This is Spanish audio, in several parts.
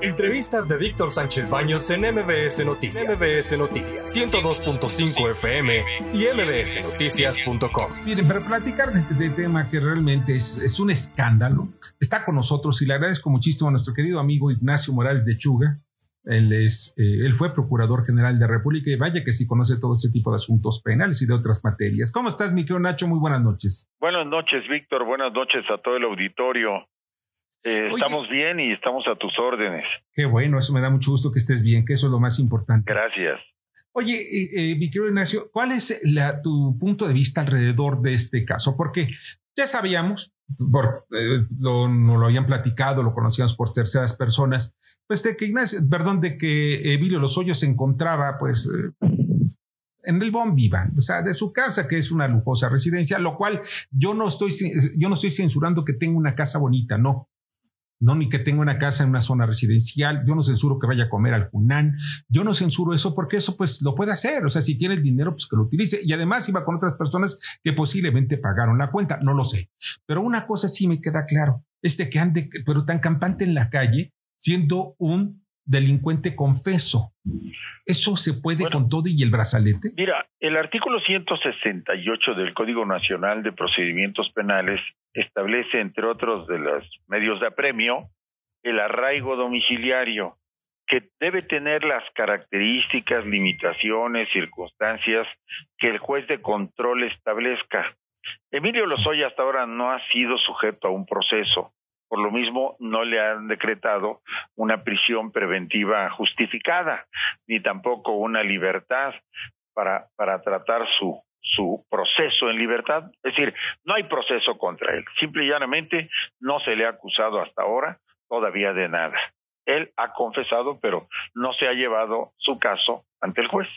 Entrevistas de Víctor Sánchez Baños en MBS Noticias. MBS Noticias 102.5 FM y mbsnoticias.com. Miren, para platicar de este tema que realmente es, es, un escándalo, está con nosotros y le agradezco muchísimo a nuestro querido amigo Ignacio Morales de Chuga. Él, es, eh, él fue Procurador General de la República y vaya que sí conoce todo este tipo de asuntos penales y de otras materias. ¿Cómo estás, mi querido Nacho? Muy buenas noches. Buenas noches, Víctor. Buenas noches a todo el auditorio. Eh, estamos bien y estamos a tus órdenes. Qué bueno, eso me da mucho gusto que estés bien, que eso es lo más importante. Gracias. Oye, eh, eh, mi querido Ignacio, ¿cuál es la, tu punto de vista alrededor de este caso? Porque ya sabíamos, por, lo, no lo habían platicado, lo conocíamos por terceras personas, pues de que Ignacio, perdón, de que Emilio Lozoya se encontraba, pues, en el Bon Vivan, o sea, de su casa, que es una lujosa residencia, lo cual yo no estoy, yo no estoy censurando que tenga una casa bonita, no no ni que tenga una casa en una zona residencial, yo no censuro que vaya a comer al Cunán, yo no censuro eso porque eso pues lo puede hacer, o sea, si tiene el dinero pues que lo utilice. Y además iba con otras personas que posiblemente pagaron la cuenta, no lo sé, pero una cosa sí me queda claro, este que ande pero tan campante en la calle siendo un delincuente confeso. ¿Eso se puede con todo y el brazalete? Mira, el artículo 168 del Código Nacional de Procedimientos Penales establece, entre otros de los medios de apremio, el arraigo domiciliario, que debe tener las características, limitaciones, circunstancias que el juez de control establezca. Emilio Lozoya hasta ahora no ha sido sujeto a un proceso. Por lo mismo, no le han decretado una prisión preventiva justificada, ni tampoco una libertad para, para tratar su, su proceso en libertad. Es decir, no hay proceso contra él. Simple y llanamente no se le ha acusado hasta ahora todavía de nada. Él ha confesado, pero no se ha llevado su caso ante el juez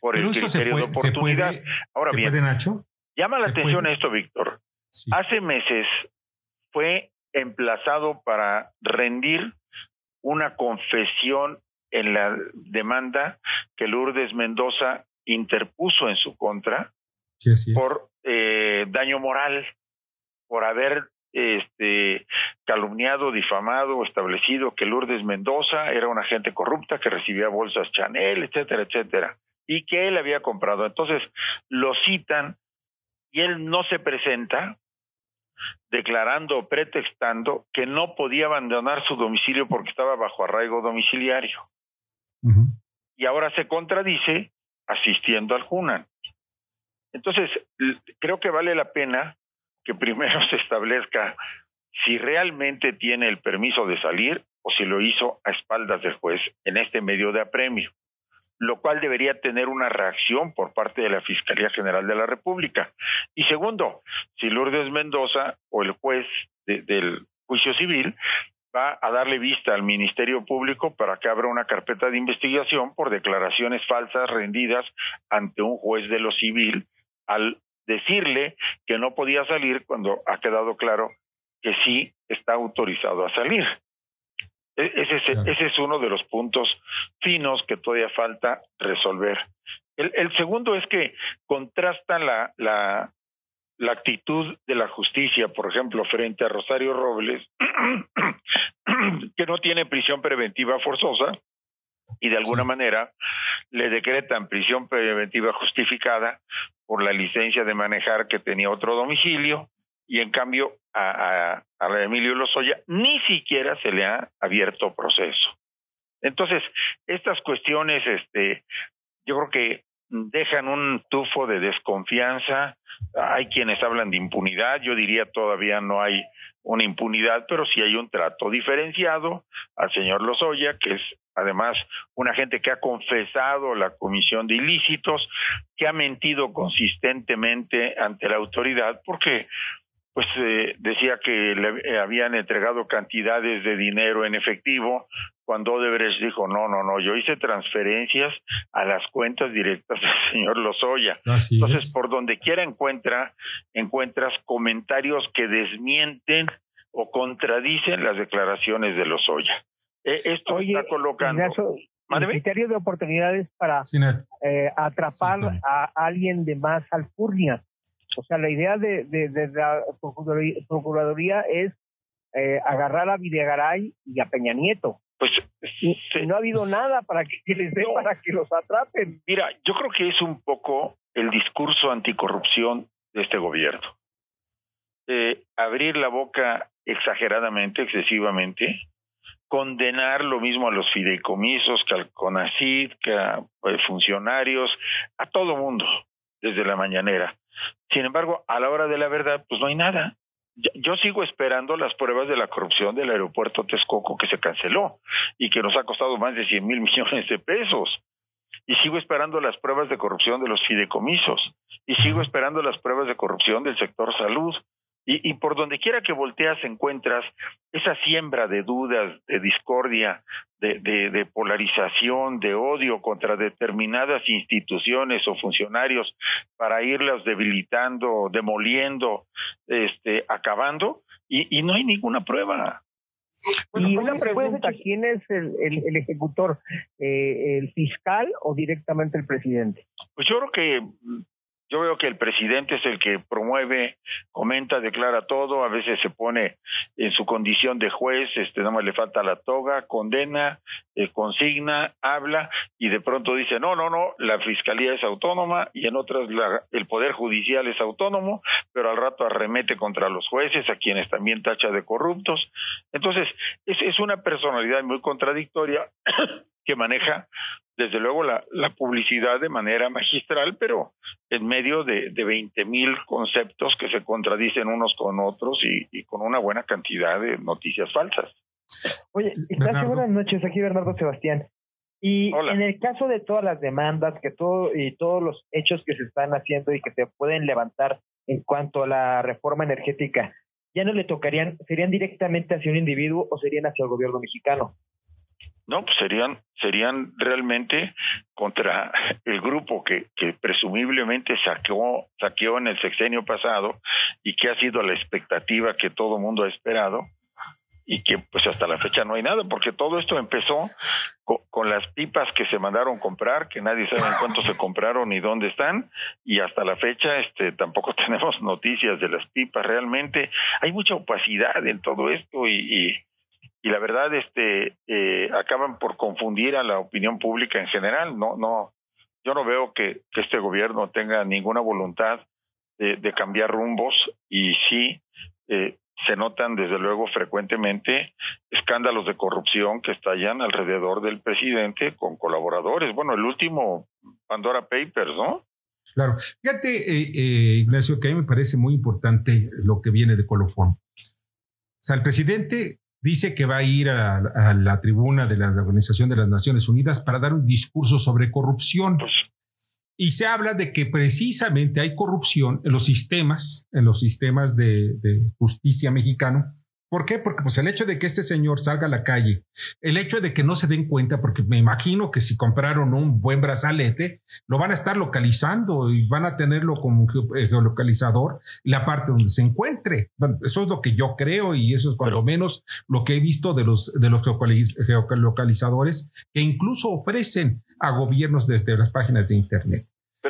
por el criterio de oportunidad. Ahora bien, Nacho? llama la atención esto, Víctor. Hace meses fue emplazado para rendir una confesión en la demanda que Lourdes Mendoza interpuso en su contra por eh, daño moral, por haber este, calumniado, difamado, establecido que Lourdes Mendoza era una agente corrupta que recibía bolsas Chanel, etcétera, etcétera, y que él había comprado. Entonces lo citan y él no se presenta declarando, pretextando que no podía abandonar su domicilio porque estaba bajo arraigo domiciliario. Y ahora se contradice asistiendo al Junan. Entonces, creo que vale la pena que primero se establezca si realmente tiene el permiso de salir o si lo hizo a espaldas del juez en este medio de apremio, lo cual debería tener una reacción por parte de la Fiscalía General de la República. Y segundo, si Lourdes Mendoza o el juez del juicio civil va a darle vista al Ministerio Público para que abra una carpeta de investigación por declaraciones falsas rendidas ante un juez de lo civil al decirle que no podía salir cuando ha quedado claro que sí está autorizado a salir. E-, ese es, ese es uno de los puntos finos que todavía falta resolver. El, el segundo es que contrasta la, la, la actitud de la justicia, por ejemplo, frente a Rosario Robles, que no tiene prisión preventiva forzosa y de alguna manera le decretan prisión preventiva justificada por la licencia de manejar que tenía otro domicilio y en cambio a, a, Emilio Lozoya ni siquiera se le ha abierto proceso. Entonces, estas cuestiones, este, yo creo que dejan un tufo de desconfianza. Hay quienes hablan de impunidad, yo diría todavía no hay una impunidad, pero sí hay un trato diferenciado al señor Lozoya, que es además una gente que ha confesado la comisión de ilícitos, que ha mentido consistentemente ante la autoridad, porque pues eh, decía que le habían entregado cantidades de dinero en efectivo, cuando Odebrecht dijo, no, no, no, yo hice transferencias a las cuentas directas del señor Lozoya. Entonces, por donde quiera encuentra, encuentras comentarios que desmienten o contradicen las declaraciones de Lozoya. E, esto está colocando... el criterio de oportunidades para eh, atrapar a alguien de más alcurnia o sea, la idea de, la Procuraduría, es eh, agarrar a Videgaray y a Peña Nieto. pues no ha habido nada para que, les dé para que los atrapen. Mira, yo creo que es un poco el discurso anticorrupción de este gobierno. Eh, abrir la boca exageradamente, excesivamente, condenar lo mismo a los fideicomisos, que al CONACID, que a eh, funcionarios, a todo mundo, desde la mañanera. Sin embargo, a la hora de la verdad, pues no hay nada. Yo sigo esperando las pruebas de la corrupción del aeropuerto Texcoco que se canceló y que nos ha costado más de 100 mil millones de pesos. Y sigo esperando las pruebas de corrupción de los fideicomisos. Y sigo esperando las pruebas de corrupción del sector salud. Y, por donde quiera que volteas encuentras esa siembra de dudas, de discordia, de, de, polarización, de odio contra determinadas instituciones o funcionarios para irlas debilitando, demoliendo, este, acabando, y, no hay ninguna prueba. y una pregunta, ¿quién es el, el, ejecutor? Eh, ¿El fiscal o directamente el presidente? Pues yo creo que yo veo que el presidente es el que promueve, comenta, declara todo, a veces se pone en su condición de juez, este, nada le falta la toga, condena, eh, consigna, habla y de pronto dice, no, no, no, la fiscalía es autónoma y en otras la, el poder judicial es autónomo, pero al rato arremete contra los jueces, a quienes también tacha de corruptos. Entonces, es, es una personalidad muy contradictoria que maneja desde luego la, la, publicidad de manera magistral, pero en medio de, de 20 mil conceptos que se contradicen unos con otros y, con una buena cantidad de noticias falsas. Oye, gracias, buenas noches, aquí Bernardo Sebastián. Y en el caso de todas las demandas que todo y todos los hechos que se están haciendo y que se pueden levantar en cuanto a la reforma energética, ya no le tocarían, serían directamente hacia un individuo o serían hacia el gobierno mexicano. No, pues serían, serían realmente contra el grupo que, presumiblemente saqueó, saqueó en el sexenio pasado y que ha sido la expectativa que todo mundo ha esperado y que pues hasta la fecha no hay nada, porque todo esto empezó con, las pipas que se mandaron comprar, que nadie sabe en cuánto se compraron ni dónde están, y hasta la fecha este tampoco tenemos noticias de las pipas realmente. Hay mucha opacidad en todo esto y la verdad este eh, acaban por confundir a la opinión pública en general no no yo no veo que, este gobierno tenga ninguna voluntad de, cambiar rumbos y sí eh, se notan desde luego frecuentemente escándalos de corrupción que estallan alrededor del presidente con colaboradores bueno el último Pandora Papers no Claro. Fíjate, eh, eh, Ignacio, que a mí me parece muy importante lo que viene de colofón. O sea, el presidente dice que va a ir a, la tribuna de la Organización de las Naciones Unidas para dar un discurso sobre corrupción. Y se habla de que precisamente hay corrupción en los sistemas, en los sistemas de, de justicia mexicano, ¿Por qué? Porque pues el hecho de que este señor salga a la calle, el hecho de que no se den cuenta, porque me imagino que si compraron un buen brazalete, lo van a estar localizando y van a tenerlo como eh, geolocalizador la parte donde se encuentre. eso es lo que yo creo y eso es por lo menos lo que he visto de los, de los geolocalizadores que incluso ofrecen a gobiernos desde las páginas de Internet.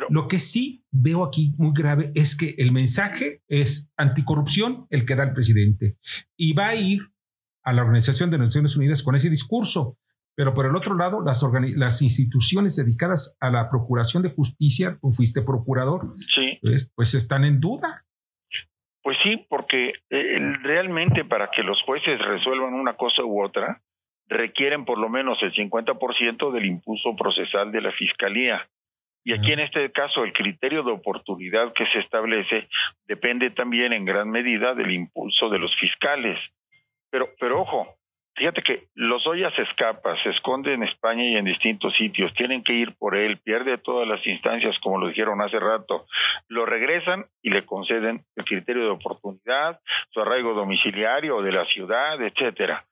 Lo que sí veo aquí muy grave es que el mensaje es anticorrupción el que da el presidente y va a ir a la Organización de Naciones Unidas con ese discurso. Pero por el otro lado, las, las instituciones dedicadas a la procuración de justicia, tú fuiste procurador, pues, pues están en duda. Pues sí, porque eh, realmente para que los jueces resuelvan una cosa u otra, requieren por lo menos el 50% del impulso procesal de la fiscalía. Y aquí en este caso el criterio de oportunidad que se establece depende también en gran medida del impulso de los fiscales. Pero, pero ojo, fíjate que los Ollas escapa, se esconde en España y en distintos sitios, tienen que ir por él, pierde todas las instancias, como lo dijeron hace rato, lo regresan y le conceden el criterio de oportunidad, su arraigo domiciliario de la ciudad, etcétera.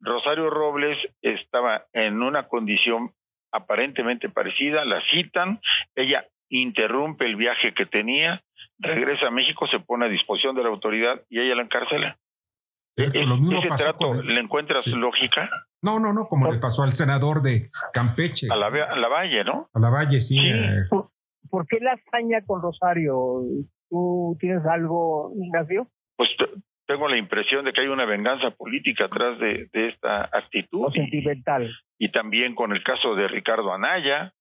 Rosario Robles estaba en una condición aparentemente parecida, la citan, ella interrumpe el viaje que tenía, regresa a México, se pone a disposición de la autoridad y ella la encarcela. ¿Ese trato le encuentras lógica? No, no, no, como le pasó al senador de Campeche. A la, Valle, ¿no? A la Valle, sí. Eh. ¿Por, qué la hazaña con Rosario? ¿Tú tienes algo, Ignacio? Pues tengo la impresión de que hay una venganza política atrás de, esta actitud. O sentimental. Y, también con el caso de Ricardo Anaya.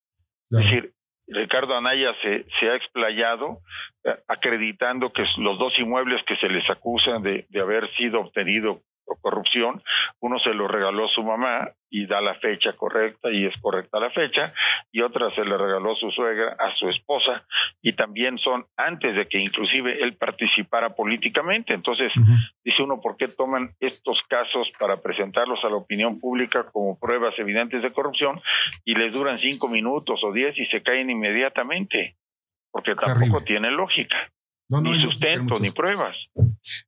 Es decir, Ricardo Anaya se, se ha explayado eh, acreditando que los dos inmuebles que se les acusan de, de haber sido obtenidos por corrupción, uno se lo regaló a su mamá y da la fecha correcta y es correcta la fecha, y otra se le regaló su suegra a su esposa, y también son antes de que inclusive él participara políticamente. Entonces, dice uno, ¿por qué toman estos casos para presentarlos a la opinión pública como pruebas evidentes de corrupción y les duran cinco minutos o diez y se caen inmediatamente? Porque tampoco tiene lógica ni sustento, ni pruebas.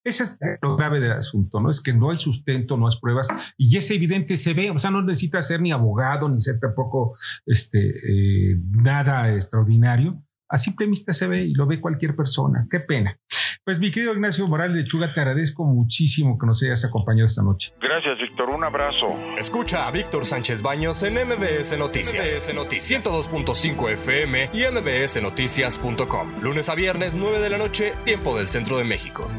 Ese es lo grave del asunto, ¿no? Es que no hay sustento, no hay pruebas, y es evidente, se ve, o sea, no necesita ser ni abogado, ni ser tampoco este, eh, nada extraordinario. A simple vista se ve y lo ve cualquier persona. Qué pena. Pues mi querido Ignacio Morales Lechuga, te agradezco muchísimo que nos hayas acompañado esta noche. Gracias, Víctor. Un abrazo. Escucha a Víctor Sánchez Baños en MBS Noticias. MBS Noticias 102.5 FM y MBSNoticias.com. Lunes a viernes, 9 de la noche, tiempo del centro de México.